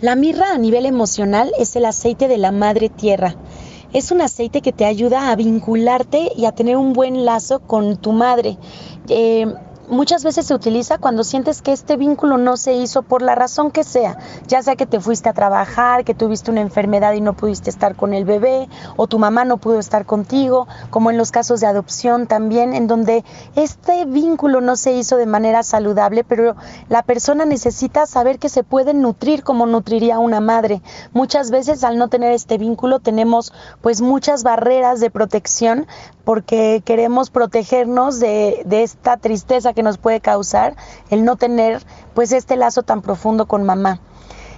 La mirra a nivel emocional es el aceite de la madre tierra. Es un aceite que te ayuda a vincularte y a tener un buen lazo con tu madre. Eh, muchas veces se utiliza cuando sientes que este vínculo no se hizo por la razón que sea, ya sea que te fuiste a trabajar, que tuviste una enfermedad y no pudiste estar con el bebé, o tu mamá no pudo estar contigo, como en los casos de adopción también, en donde este vínculo no se hizo de manera saludable, pero la persona necesita saber que se puede nutrir como nutriría una madre. Muchas veces al no tener este vínculo tenemos pues muchas barreras de protección porque queremos protegernos de, esta tristeza nos puede causar el no tener pues este lazo tan profundo con mamá.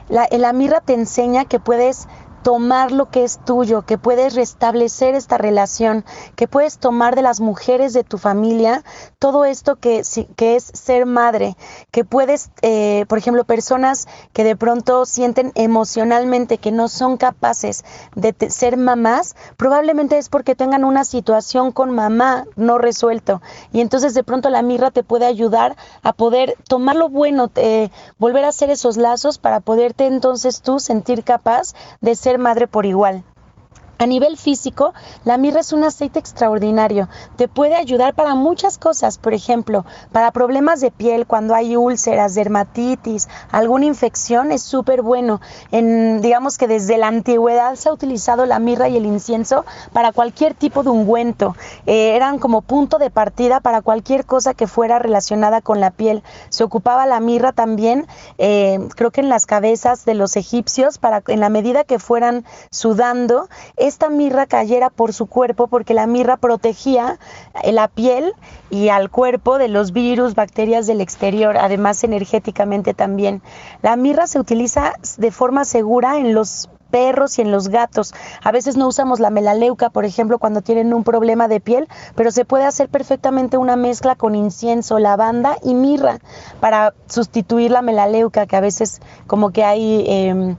La, la mirra te enseña que puedes tomar lo que es tuyo, que puedes restablecer esta relación, que puedes tomar de las mujeres de tu familia todo esto que, que es ser madre, que puedes, eh, por ejemplo, personas que de pronto sienten emocionalmente que no son capaces de ser mamás, probablemente es porque tengan una situación con mamá no resuelto. Y entonces de pronto la mirra te puede ayudar a poder tomar lo bueno, eh, volver a hacer esos lazos para poderte entonces tú sentir capaz de ser madre por igual. A nivel físico, la mirra es un aceite extraordinario. Te puede ayudar para muchas cosas, por ejemplo, para problemas de piel, cuando hay úlceras, dermatitis, alguna infección, es súper bueno. En, digamos que desde la antigüedad se ha utilizado la mirra y el incienso para cualquier tipo de ungüento. Eh, eran como punto de partida para cualquier cosa que fuera relacionada con la piel. Se ocupaba la mirra también, eh, creo que en las cabezas de los egipcios, para en la medida que fueran sudando, esta mirra cayera por su cuerpo porque la mirra protegía eh, la piel y al cuerpo de los virus, bacterias del exterior, además energéticamente también. La mirra se utiliza de forma segura en los perros y en los gatos. A veces no usamos la melaleuca, por ejemplo, cuando tienen un problema de piel, pero se puede hacer perfectamente una mezcla con incienso, lavanda y mirra para sustituir la melaleuca, que a veces como que hay... Em,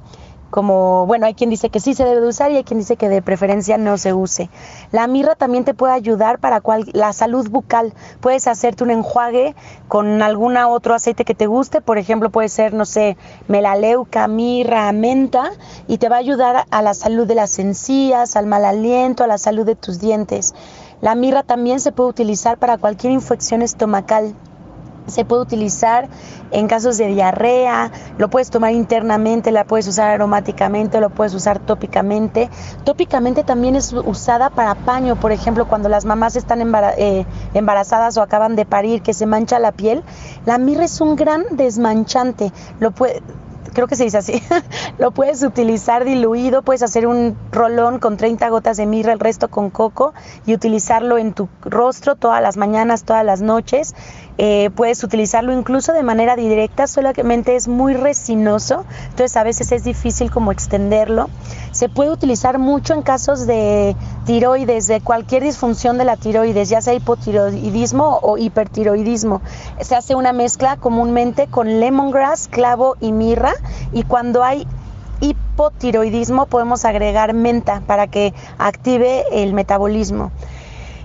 como, bueno, hay quien dice que sí se debe de usar y hay quien dice que de preferencia no se use. La mirra también te puede ayudar para la salud bucal. Puedes hacerte un enjuague con alguna otro aceite que te guste, por ejemplo, puede ser, no sé, melaleuca, mirra, menta, y te va a ayudar a la salud de las encías, al mal aliento, a la salud de tus dientes. La mirra también se puede utilizar para cualquier infección estomacal se puede utilizar en casos de diarrea, lo puedes tomar internamente, la puedes usar aromáticamente, lo puedes usar tópicamente. Tópicamente también es usada para paño, por ejemplo, cuando las mamás están eh, embarazadas o acaban de parir, que se mancha la piel. La mirra es un gran desmanchante, lo creo que se dice así, lo puedes utilizar diluido, puedes hacer un rolón con 30 gotas de mirra, el resto con coco y utilizarlo en tu rostro todas las mañanas, todas las noches. Eh, puedes utilizarlo incluso de manera directa, solamente es muy resinoso, entonces a veces es difícil como extenderlo. Se puede utilizar mucho en casos de tiroides, de cualquier disfunción de la tiroides, ya sea hipotiroidismo o hipertiroidismo. Se hace una mezcla comúnmente con lemongrass, clavo y mirra y cuando hay hipotiroidismo podemos agregar menta para que active el metabolismo.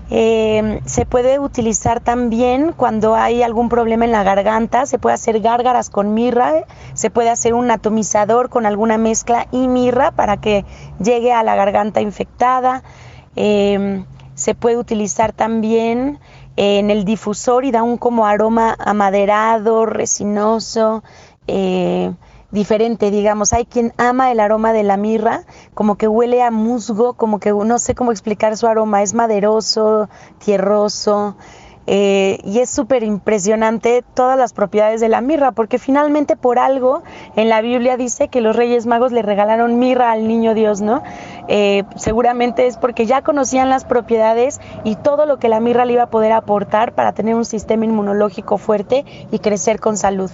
Eh, se puede utilizar también cuando hay algún problema en la garganta, se puede hacer gárgaras con mirra, se puede hacer un atomizador con alguna mezcla y mirra para que llegue a la garganta infectada. Eh, se puede utilizar también en el difusor y da un como aroma amaderado, resinoso. Eh, diferente, digamos. Hay quien ama el aroma de la mirra, como que huele a musgo, como que no sé cómo explicar su aroma, es maderoso, tierroso. Eh, y es súper impresionante todas las propiedades de la mirra, porque finalmente por algo en la Biblia dice que los Reyes Magos le regalaron mirra al niño Dios, ¿no? Eh, seguramente es porque ya conocían las propiedades y todo lo que la mirra le iba a poder aportar para tener un sistema inmunológico fuerte y crecer con salud.